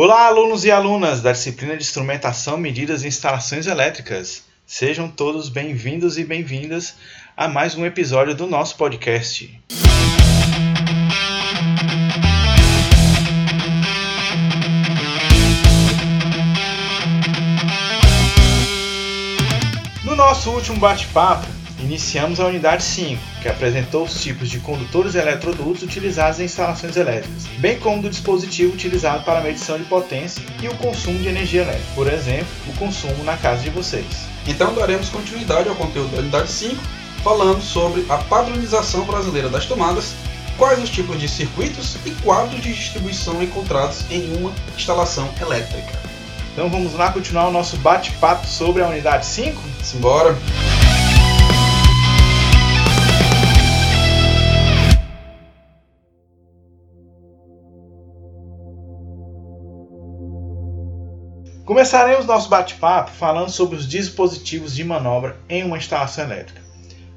Olá, alunos e alunas da disciplina de Instrumentação, Medidas e Instalações Elétricas. Sejam todos bem-vindos e bem-vindas a mais um episódio do nosso podcast. No nosso último bate-papo, iniciamos a unidade 5, que apresentou os tipos de condutores eletrodutos utilizados em instalações elétricas, bem como do dispositivo utilizado para a medição de potência e o consumo de energia elétrica, por exemplo, o consumo na casa de vocês. Então daremos continuidade ao conteúdo da unidade 5, falando sobre a padronização brasileira das tomadas, quais os tipos de circuitos e quadros de distribuição encontrados em uma instalação elétrica. Então vamos lá continuar o nosso bate-papo sobre a unidade 5? Simbora! Começaremos nosso bate-papo falando sobre os dispositivos de manobra em uma instalação elétrica.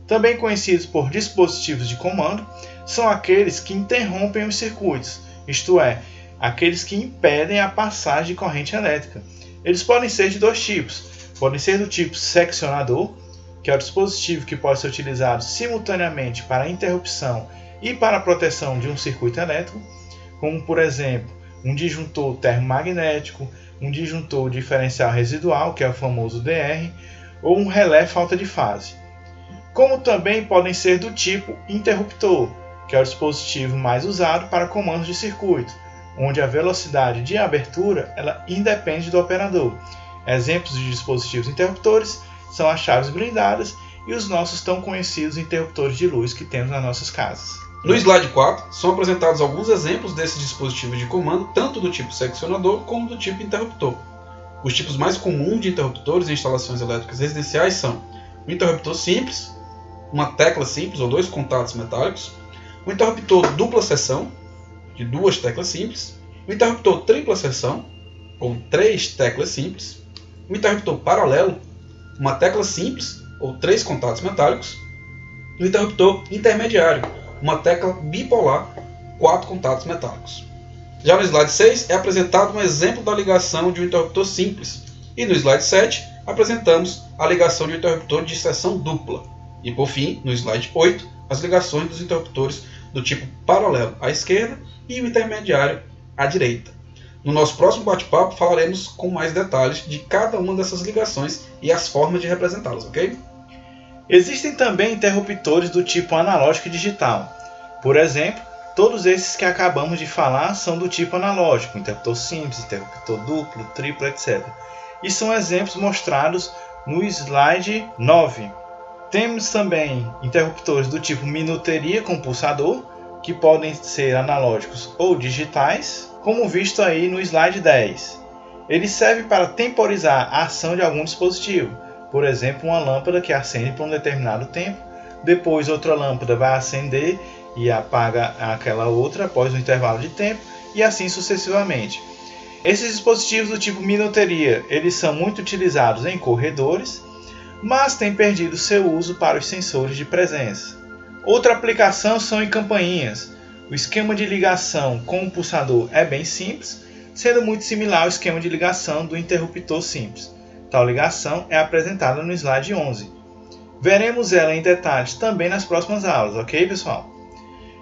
Também conhecidos por dispositivos de comando, são aqueles que interrompem os circuitos, isto é, aqueles que impedem a passagem de corrente elétrica. Eles podem ser de dois tipos: podem ser do tipo seccionador, que é o dispositivo que pode ser utilizado simultaneamente para interrupção e para proteção de um circuito elétrico, como por exemplo um disjuntor termomagnético, um disjuntor diferencial residual, que é o famoso DR, ou um relé falta de fase. Como também podem ser do tipo interruptor, que é o dispositivo mais usado para comandos de circuito, onde a velocidade de abertura ela independe do operador. Exemplos de dispositivos interruptores são as chaves blindadas e os nossos tão conhecidos interruptores de luz que temos nas nossas casas. No slide 4, são apresentados alguns exemplos desses dispositivos de comando, tanto do tipo seccionador como do tipo interruptor. Os tipos mais comuns de interruptores em instalações elétricas residenciais são o interruptor simples, uma tecla simples ou dois contatos metálicos, o interruptor dupla seção, de duas teclas simples, o interruptor tripla seção, ou três teclas simples, o interruptor paralelo, uma tecla simples ou três contatos metálicos, o interruptor intermediário, uma tecla bipolar, quatro contatos metálicos. Já no slide 6 é apresentado um exemplo da ligação de um interruptor simples, e no slide 7 apresentamos a ligação de um interruptor de seção dupla. E por fim, no slide 8, as ligações dos interruptores do tipo paralelo à esquerda e o intermediário à direita. No nosso próximo bate-papo falaremos com mais detalhes de cada uma dessas ligações e as formas de representá-las, ok? Existem também interruptores do tipo analógico e digital. Por exemplo, todos esses que acabamos de falar são do tipo analógico, interruptor simples, interruptor duplo, triplo, etc. E são exemplos mostrados no slide 9. Temos também interruptores do tipo minuteria com pulsador, que podem ser analógicos ou digitais, como visto aí no slide 10. Ele serve para temporizar a ação de algum dispositivo, por exemplo, uma lâmpada que acende por um determinado tempo, depois outra lâmpada vai acender e apaga aquela outra após um intervalo de tempo e assim sucessivamente. Esses dispositivos do tipo minuteria, eles são muito utilizados em corredores, mas têm perdido seu uso para os sensores de presença. Outra aplicação são em campainhas. O esquema de ligação com o pulsador é bem simples, sendo muito similar ao esquema de ligação do interruptor simples. Tal ligação é apresentada no slide 11. Veremos ela em detalhes também nas próximas aulas, ok, pessoal?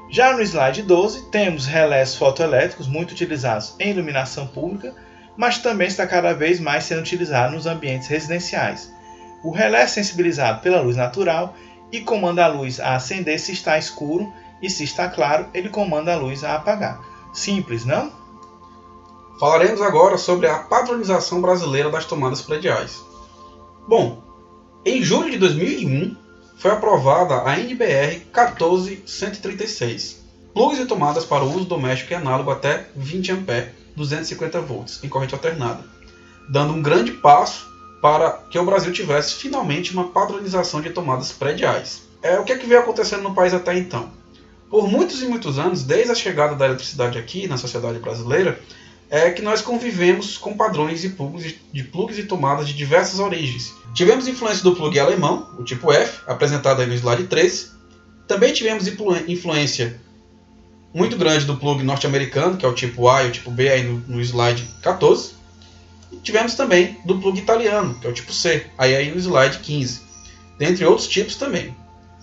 Já no slide 12, temos relés fotoelétricos muito utilizados em iluminação pública, mas também está cada vez mais sendo utilizado nos ambientes residenciais. O relé é sensibilizado pela luz natural e comanda a luz a acender se está escuro e se está claro, ele comanda a luz a apagar. Simples, não? Falaremos agora sobre a padronização brasileira das tomadas prediais. Bom, em julho de 2001 foi aprovada a NBR 14136, plugs e tomadas para uso doméstico e análogo até 20 A 250 volts em corrente alternada, dando um grande passo para que o Brasil tivesse finalmente uma padronização de tomadas prediais. É o que, é que veio acontecendo no país até então. Por muitos e muitos anos, desde a chegada da eletricidade aqui na sociedade brasileira, é que nós convivemos com padrões de plugs, de plugs e tomadas de diversas origens. Tivemos influência do plug alemão, o tipo F, apresentado aí no slide 13. Também tivemos influência muito grande do plug norte-americano, que é o tipo A e o tipo B aí no, no slide 14. E tivemos também do plug italiano, que é o tipo C, aí, aí no slide 15. Dentre outros tipos também.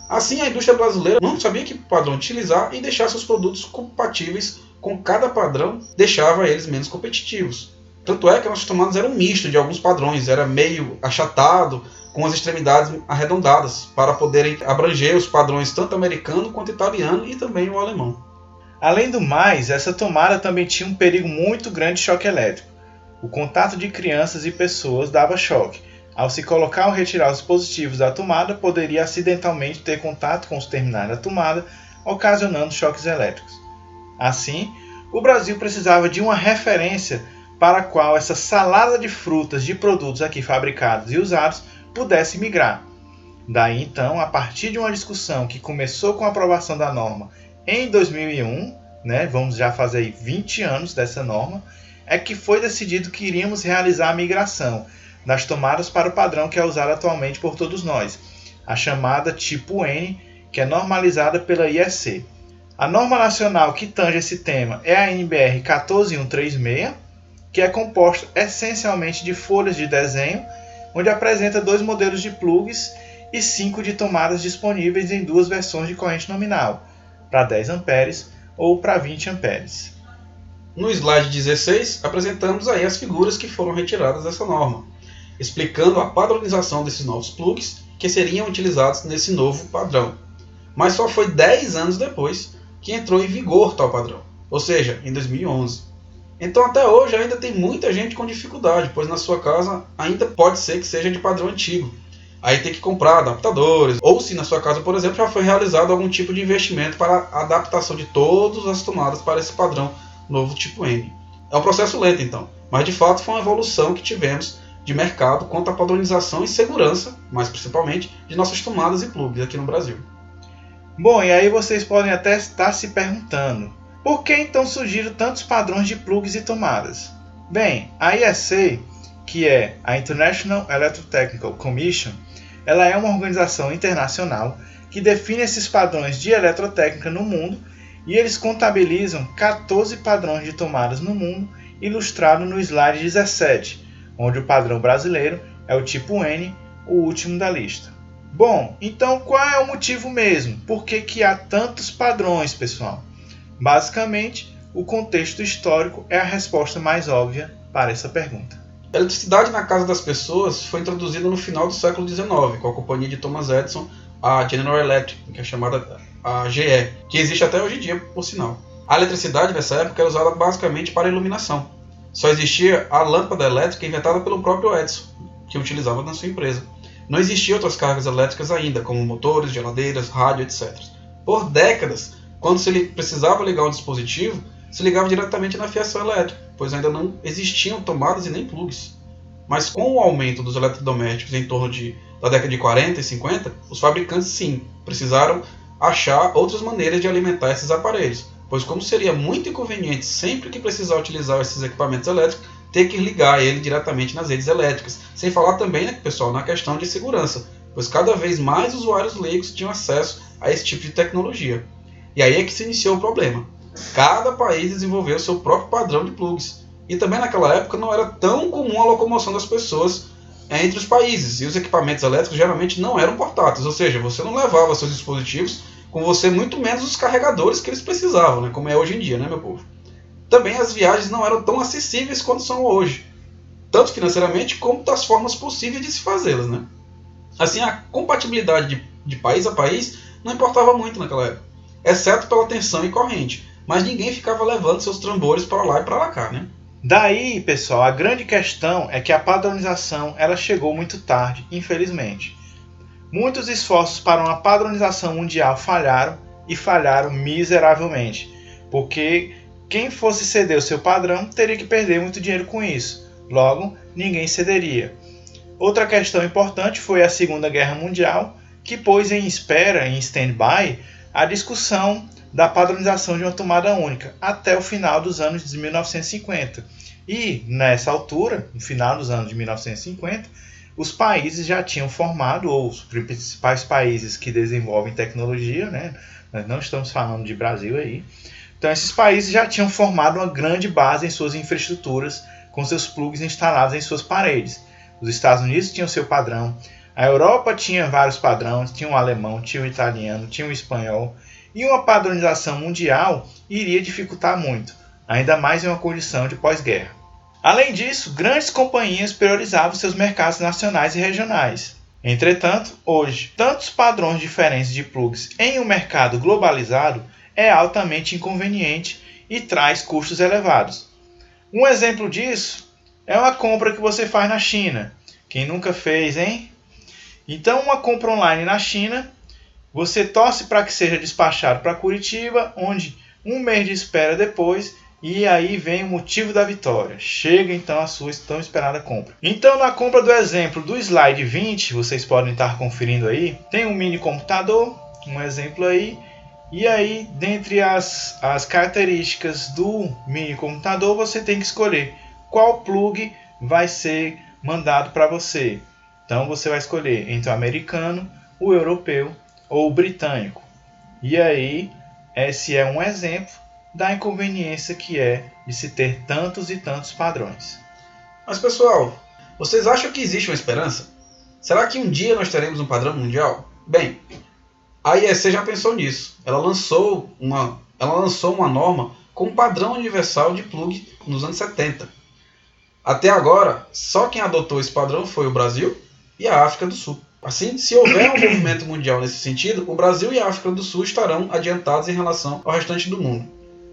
Assim, a indústria brasileira não sabia que padrão utilizar e deixar seus produtos compatíveis com cada padrão deixava eles menos competitivos. Tanto é que nossas tomadas eram um misto de alguns padrões, era meio achatado, com as extremidades arredondadas, para poderem abranger os padrões tanto americano quanto italiano e também o alemão. Além do mais, essa tomada também tinha um perigo muito grande de choque elétrico. O contato de crianças e pessoas dava choque. Ao se colocar ou retirar os dispositivos da tomada, poderia acidentalmente ter contato com os terminais da tomada, ocasionando choques elétricos. Assim, o Brasil precisava de uma referência para a qual essa salada de frutas de produtos aqui fabricados e usados pudesse migrar. Daí então, a partir de uma discussão que começou com a aprovação da norma em 2001, né, vamos já fazer 20 anos dessa norma, é que foi decidido que iríamos realizar a migração das tomadas para o padrão que é usado atualmente por todos nós, a chamada tipo N, que é normalizada pela IEC. A norma nacional que tange esse tema é a NBR 14136, que é composta essencialmente de folhas de desenho, onde apresenta dois modelos de plugs e cinco de tomadas disponíveis em duas versões de corrente nominal, para 10 amperes ou para 20 amperes. No slide 16, apresentamos aí as figuras que foram retiradas dessa norma, explicando a padronização desses novos plugs que seriam utilizados nesse novo padrão. Mas só foi 10 anos depois que entrou em vigor tal padrão, ou seja, em 2011. Então até hoje ainda tem muita gente com dificuldade, pois na sua casa ainda pode ser que seja de padrão antigo. Aí tem que comprar adaptadores, ou se na sua casa, por exemplo, já foi realizado algum tipo de investimento para a adaptação de todas as tomadas para esse padrão novo tipo N. É um processo lento então, mas de fato foi uma evolução que tivemos de mercado quanto à padronização e segurança, mais principalmente, de nossas tomadas e plugs aqui no Brasil. Bom, e aí vocês podem até estar se perguntando: por que então surgiram tantos padrões de plugs e tomadas? Bem, a IEC, que é a International Electrotechnical Commission, ela é uma organização internacional que define esses padrões de eletrotécnica no mundo e eles contabilizam 14 padrões de tomadas no mundo, ilustrado no slide 17, onde o padrão brasileiro é o tipo N, o último da lista. Bom, então qual é o motivo mesmo? Por que, que há tantos padrões, pessoal? Basicamente, o contexto histórico é a resposta mais óbvia para essa pergunta. A eletricidade na casa das pessoas foi introduzida no final do século XIX, com a companhia de Thomas Edison, a General Electric, que é chamada a GE, que existe até hoje em dia, por sinal. A eletricidade nessa época era usada basicamente para iluminação. Só existia a lâmpada elétrica inventada pelo próprio Edison, que utilizava na sua empresa. Não existiam outras cargas elétricas ainda, como motores, geladeiras, rádio, etc. Por décadas, quando se precisava ligar um dispositivo, se ligava diretamente na fiação elétrica, pois ainda não existiam tomadas e nem plugs. Mas com o aumento dos eletrodomésticos em torno de, da década de 40 e 50, os fabricantes sim precisaram achar outras maneiras de alimentar esses aparelhos, pois como seria muito inconveniente sempre que precisar utilizar esses equipamentos elétricos, ter que ligar ele diretamente nas redes elétricas. Sem falar também, né, pessoal, na questão de segurança, pois cada vez mais usuários leigos tinham acesso a esse tipo de tecnologia. E aí é que se iniciou o problema. Cada país desenvolveu seu próprio padrão de plugs. E também naquela época não era tão comum a locomoção das pessoas entre os países. E os equipamentos elétricos geralmente não eram portáteis, ou seja, você não levava seus dispositivos com você, muito menos os carregadores que eles precisavam, né, como é hoje em dia, né, meu povo? Também as viagens não eram tão acessíveis quanto são hoje, tanto financeiramente como das formas possíveis de se fazê-las. Né? Assim, a compatibilidade de, de país a país não importava muito naquela época, exceto pela tensão e corrente, mas ninguém ficava levando seus tambores para lá e para cá. Né? Daí, pessoal, a grande questão é que a padronização ela chegou muito tarde, infelizmente. Muitos esforços para uma padronização mundial falharam e falharam miseravelmente, porque quem fosse ceder o seu padrão teria que perder muito dinheiro com isso, logo, ninguém cederia. Outra questão importante foi a Segunda Guerra Mundial, que pôs em espera, em stand-by, a discussão da padronização de uma tomada única até o final dos anos de 1950. E nessa altura, no final dos anos de 1950, os países já tinham formado, ou os principais países que desenvolvem tecnologia, né? nós não estamos falando de Brasil aí, Então esses países já tinham formado uma grande base em suas infraestruturas com seus plugs instalados em suas paredes. Os Estados Unidos tinham seu padrão, a Europa tinha vários padrões, tinha o alemão, tinha o italiano, tinha o espanhol, e uma padronização mundial iria dificultar muito, ainda mais em uma condição de pós-guerra. Além disso, grandes companhias priorizavam seus mercados nacionais e regionais. Entretanto, hoje, tantos padrões diferentes de plugs em um mercado globalizado é altamente inconveniente e traz custos elevados. Um exemplo disso é uma compra que você faz na China. Quem nunca fez, hein? Então, uma compra online na China, você torce para que seja despachado para Curitiba, onde um mês de espera depois, e aí vem o motivo da vitória. Chega então a sua tão esperada compra. Então, na compra do exemplo do slide 20, vocês podem estar conferindo aí, tem um mini computador, um exemplo aí, e aí, dentre as, as características do mini computador, você tem que escolher qual plug vai ser mandado para você. Então você vai escolher entre o americano, o europeu ou o britânico. E aí, esse é um exemplo da inconveniência que é de se ter tantos e tantos padrões. Mas pessoal, vocês acham que existe uma esperança? Será que um dia nós teremos um padrão mundial? Bem, a IEC já pensou nisso. Ela lançou uma, ela lançou uma norma com padrão universal de plug nos anos 70. Até agora, só quem adotou esse padrão foi o Brasil e a África do Sul. Assim, se houver um movimento mundial nesse sentido, o Brasil e a África do Sul estarão adiantados em relação ao restante do mundo.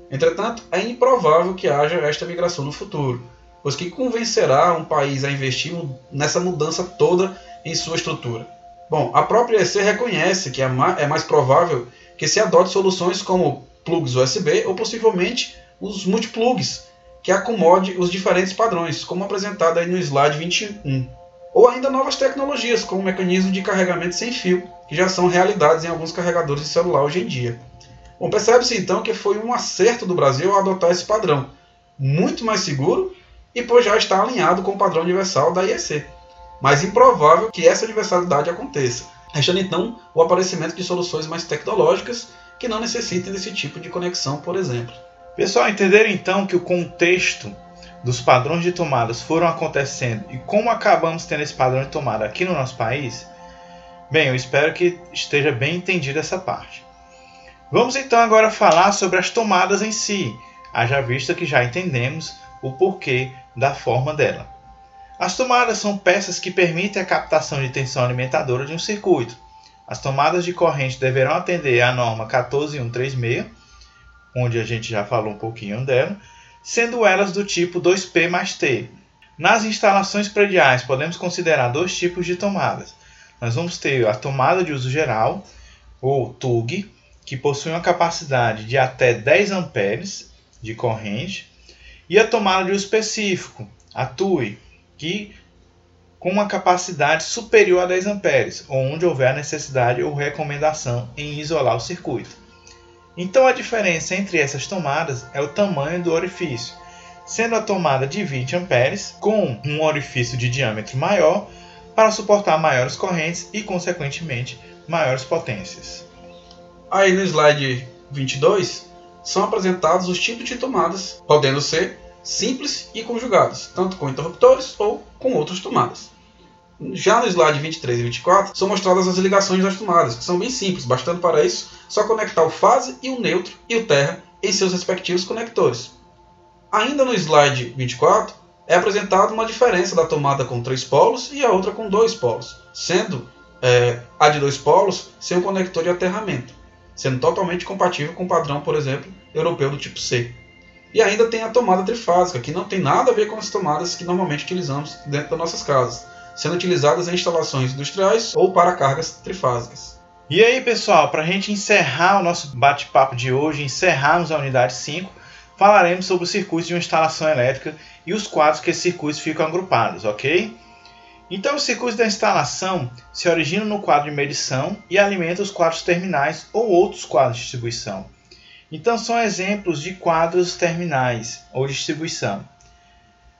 Entretanto, é improvável que haja esta migração no futuro, pois que convencerá um país a investir nessa mudança toda em sua estrutura? Bom, a própria EC reconhece que é, é mais provável que se adote soluções como plugs USB ou possivelmente os multiplugs, que acomode os diferentes padrões, como apresentado aí no slide 21 ou ainda novas tecnologias, como o mecanismo de carregamento sem fio, que já são realidades em alguns carregadores de celular hoje em dia. Bom, percebe-se então que foi um acerto do Brasil adotar esse padrão, muito mais seguro e pois já está alinhado com o padrão universal da IEC. Mas improvável que essa universalidade aconteça, restando então o aparecimento de soluções mais tecnológicas que não necessitem desse tipo de conexão, por exemplo. Pessoal, entenderam então que o contexto dos padrões de tomadas foram acontecendo e como acabamos tendo esse padrão de tomada aqui no nosso país, bem, eu espero que esteja bem entendida essa parte. Vamos então agora falar sobre as tomadas em si, haja vista que já entendemos o porquê da forma dela. As tomadas são peças que permitem a captação de tensão alimentadora de um circuito. As tomadas de corrente deverão atender à norma 14136, onde a gente já falou um pouquinho dela, sendo elas do tipo 2P mais T. Nas instalações prediais, podemos considerar dois tipos de tomadas. Nós vamos ter a tomada de uso geral, ou TUG, que possui uma capacidade de até 10 amperes de corrente, e a tomada de uso específico, a TUI, que com uma capacidade superior a 10 amperes, onde houver necessidade ou recomendação em isolar o circuito. Então a diferença entre essas tomadas é o tamanho do orifício, sendo a tomada de 20 amperes com um orifício de diâmetro maior para suportar maiores correntes e, consequentemente, maiores potências. Aí no slide 22 são apresentados os tipos de tomadas, podendo ser simples e conjugados, tanto com interruptores ou com outras tomadas. Já no slide 23 e 24 são mostradas as ligações das tomadas, que são bem simples, bastando para isso só conectar o fase e o neutro e o terra em seus respectivos conectores. Ainda no slide 24 é apresentada uma diferença da tomada com três polos e a outra com dois polos, sendo é, a de dois polos sem um conector de aterramento, sendo totalmente compatível com o padrão, por exemplo, europeu do tipo C. E ainda tem a tomada trifásica, que não tem nada a ver com as tomadas que normalmente utilizamos dentro das nossas casas sendo utilizadas em instalações industriais ou para cargas trifásicas. E aí, pessoal, para a gente encerrar o nosso bate-papo de hoje, encerrarmos a unidade 5, falaremos sobre os circuitos de uma instalação elétrica e os quadros que esses circuitos ficam agrupados, ok? Então, os circuitos da instalação se originam no quadro de medição e alimentam os quadros terminais ou outros quadros de distribuição. Então, são exemplos de quadros terminais ou distribuição.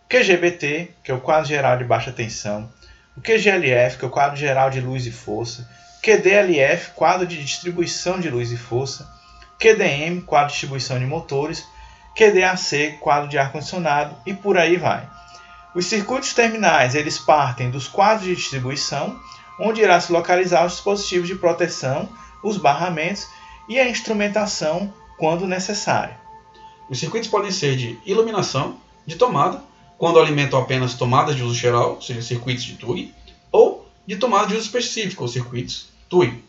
QGBT, que é o quadro geral de baixa tensão, o QGLF, que é o quadro geral de luz e força, QDLF, quadro de distribuição de luz e força, QDM, quadro de distribuição de motores, QDAC, quadro de ar-condicionado. E por aí vai. Os circuitos terminais eles partem dos quadros de distribuição, onde irá se localizar os dispositivos de proteção, os barramentos e a instrumentação quando necessário. Os circuitos podem ser de iluminação, de tomada, quando alimentam apenas tomadas de uso geral, ou seja, circuitos de TUG, ou de tomada de uso específico, ou circuitos TUG.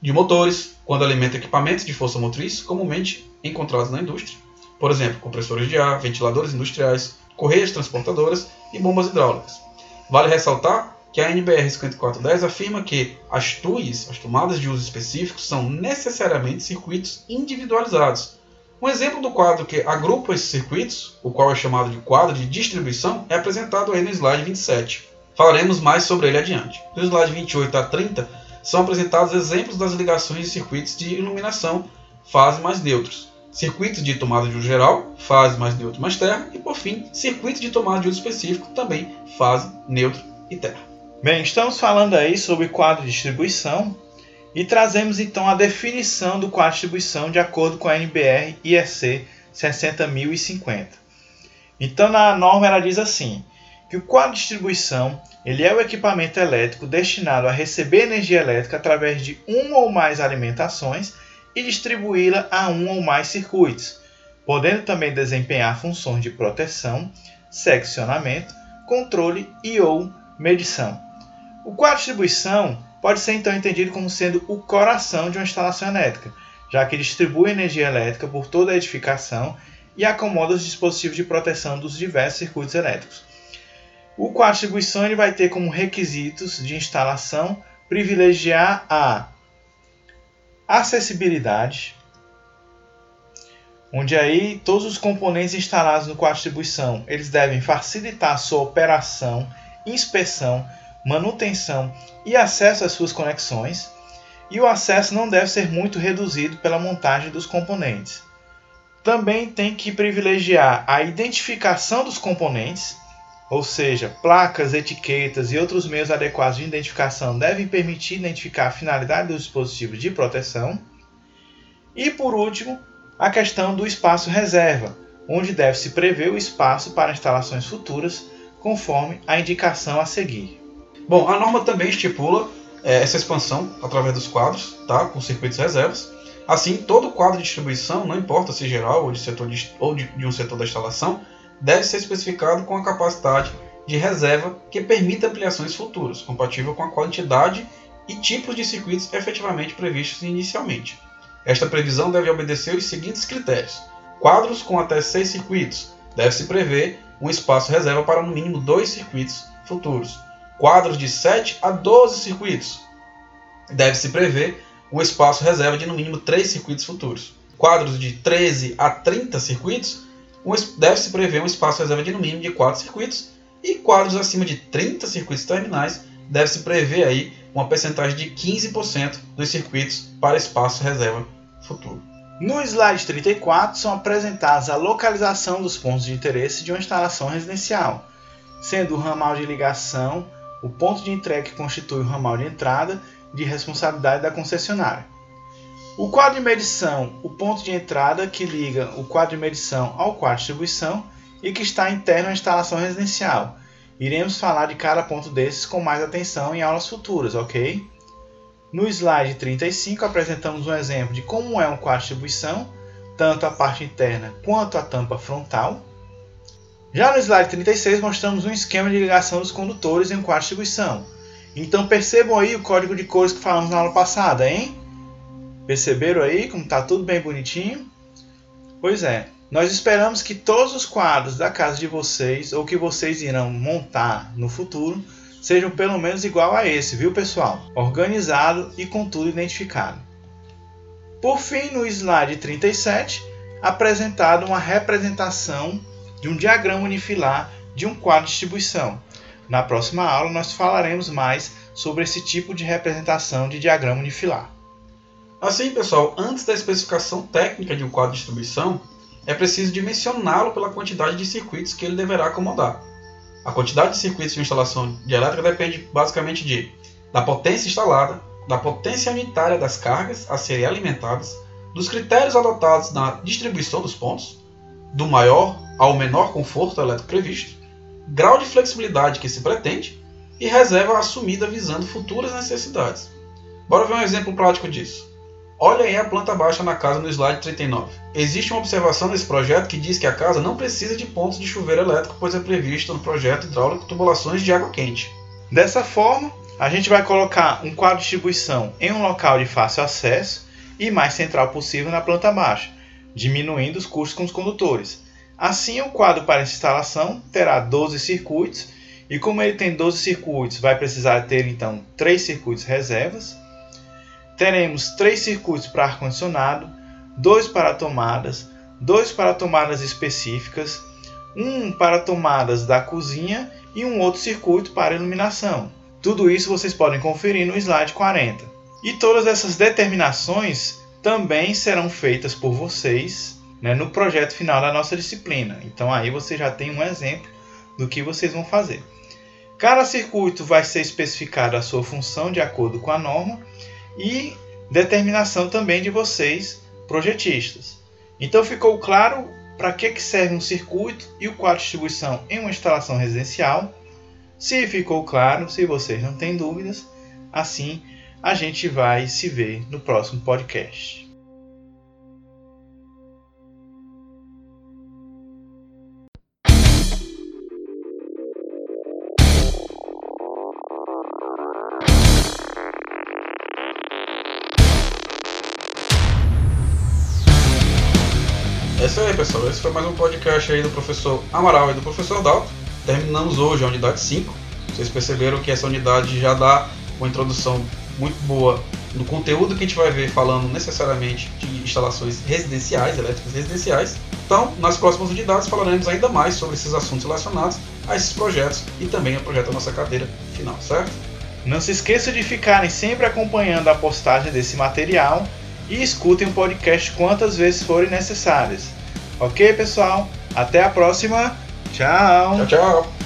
De motores, quando alimentam equipamentos de força motriz, comumente encontrados na indústria, por exemplo, compressores de ar, ventiladores industriais, correias transportadoras e bombas hidráulicas. Vale ressaltar que a NBR 5410 afirma que as TUIs, as tomadas de uso específico, são necessariamente circuitos individualizados. Um exemplo do quadro que agrupa esses circuitos, o qual é chamado de quadro de distribuição, é apresentado aí no slide 27. Falaremos mais sobre ele adiante. No slide 28 a 30 são apresentados exemplos das ligações de circuitos de iluminação fase mais neutros, circuitos de tomada de uso geral, fase mais neutro mais terra, e por fim, circuito de tomada de uso específico, também fase, neutro e terra. Bem, estamos falando aí sobre quadro de distribuição e trazemos então a definição do quadro de distribuição de acordo com a NBR IEC 60050. Então na norma ela diz assim, que o quadro de distribuição ele é o equipamento elétrico destinado a receber energia elétrica através de uma ou mais alimentações e distribuí-la a um ou mais circuitos, podendo também desempenhar funções de proteção, seccionamento, controle e ou medição. O quadro de distribuição pode ser então entendido como sendo o coração de uma instalação elétrica, já que distribui energia elétrica por toda a edificação e acomoda os dispositivos de proteção dos diversos circuitos elétricos. O quadro de distribuição ele vai ter como requisitos de instalação privilegiar a acessibilidade, onde aí todos os componentes instalados no quadro de distribuição eles devem facilitar a sua operação, inspeção, manutenção e acesso às suas conexões, e o acesso não deve ser muito reduzido pela montagem dos componentes. Também tem que privilegiar a identificação dos componentes, ou seja, placas, etiquetas e outros meios adequados de identificação devem permitir identificar a finalidade dos dispositivos de proteção. E por último, a questão do espaço reserva, onde deve-se prever o espaço para instalações futuras, conforme a indicação a seguir. Bom, a norma também estipula é, essa expansão através dos quadros, tá? com circuitos reservas. Assim, todo quadro de distribuição, não importa se geral ou de, setor de, ou de, de um setor da instalação, deve ser especificado com a capacidade de reserva que permita ampliações futuras, compatível com a quantidade e tipos de circuitos efetivamente previstos inicialmente. Esta previsão deve obedecer os seguintes critérios: quadros com até 6 circuitos, deve-se prever um espaço reserva para no mínimo dois circuitos futuros quadros de 7 a 12 circuitos. Deve-se prever um espaço reserva de no mínimo 3 circuitos futuros. Quadros de 13 a 30 circuitos, deve-se prever um espaço reserva de no mínimo de 4 circuitos. E quadros acima de 30 circuitos terminais, deve-se prever aí uma percentagem de 15% dos circuitos para espaço reserva futuro. No slide 34 são apresentadas a localização dos pontos de interesse de uma instalação residencial, sendo o ramal de ligação o ponto de entrega que constitui o ramal de entrada de responsabilidade da concessionária. O quadro de medição, o ponto de entrada que liga o quadro de medição ao quadro de distribuição e que está interno à instalação residencial. Iremos falar de cada ponto desses com mais atenção em aulas futuras, ok? No slide 35 apresentamos um exemplo de como é um quadro de distribuição, tanto a parte interna quanto a tampa frontal. Já no slide 36 mostramos um esquema de ligação dos condutores em um quadro de distribuição. Então percebam aí o código de cores que falamos na aula passada, hein? Perceberam aí como está tudo bem bonitinho? Pois é, nós esperamos que todos os quadros da casa de vocês ou que vocês irão montar no futuro sejam pelo menos igual a esse, viu pessoal? Organizado e com tudo identificado. Por fim, no slide 37, apresentado uma representação de um diagrama unifilar de um quadro de distribuição. Na próxima aula, nós falaremos mais sobre esse tipo de representação de diagrama unifilar. Assim, pessoal, antes da especificação técnica de um quadro de distribuição, é preciso dimensioná-lo pela quantidade de circuitos que ele deverá acomodar. A quantidade de circuitos de instalação de elétrica depende basicamente de da potência instalada, da potência unitária das cargas a serem alimentadas, dos critérios adotados na distribuição dos pontos, do maior ao menor conforto elétrico previsto, grau de flexibilidade que se pretende e reserva assumida visando futuras necessidades. Bora ver um exemplo prático disso. Olha aí a planta baixa na casa no slide 39. Existe uma observação nesse projeto que diz que a casa não precisa de pontos de chuveiro elétrico, pois é previsto no projeto hidráulico tubulações de água quente. Dessa forma, a gente vai colocar um quadro de distribuição em um local de fácil acesso e mais central possível na planta baixa, diminuindo os custos com os condutores. Assim, o quadro para instalação terá 12 circuitos e como ele tem 12 circuitos, vai precisar ter então 3 circuitos reservas. Teremos 3 circuitos para ar-condicionado, 2 para tomadas, 2 para tomadas específicas, um para tomadas da cozinha e um outro circuito para iluminação. Tudo isso vocês podem conferir no slide 40. E todas essas determinações também serão feitas por vocês né, no projeto final da nossa disciplina. Então aí você já tem um exemplo do que vocês vão fazer. Cada circuito vai ser especificado a sua função de acordo com a norma e determinação também de vocês, projetistas. Então ficou claro para que, que serve um circuito e o quadro de distribuição em uma instalação residencial. Se ficou claro, se vocês não têm dúvidas, assim a gente vai se ver no próximo podcast. Esse foi mais um podcast aí do professor Amaral e do professor Dalton. Terminamos hoje a unidade 5. Vocês perceberam que essa unidade já dá uma introdução muito boa no conteúdo que a gente vai ver falando necessariamente de instalações residenciais, elétricas residenciais. Então, nas próximas unidades falaremos ainda mais sobre esses assuntos relacionados a esses projetos e também ao projeto da nossa cadeira final, certo? Não se esqueça de ficarem sempre acompanhando a postagem desse material e escutem o podcast quantas vezes forem necessárias. Ok, pessoal? Até a próxima. Tchau. Tchau, tchau.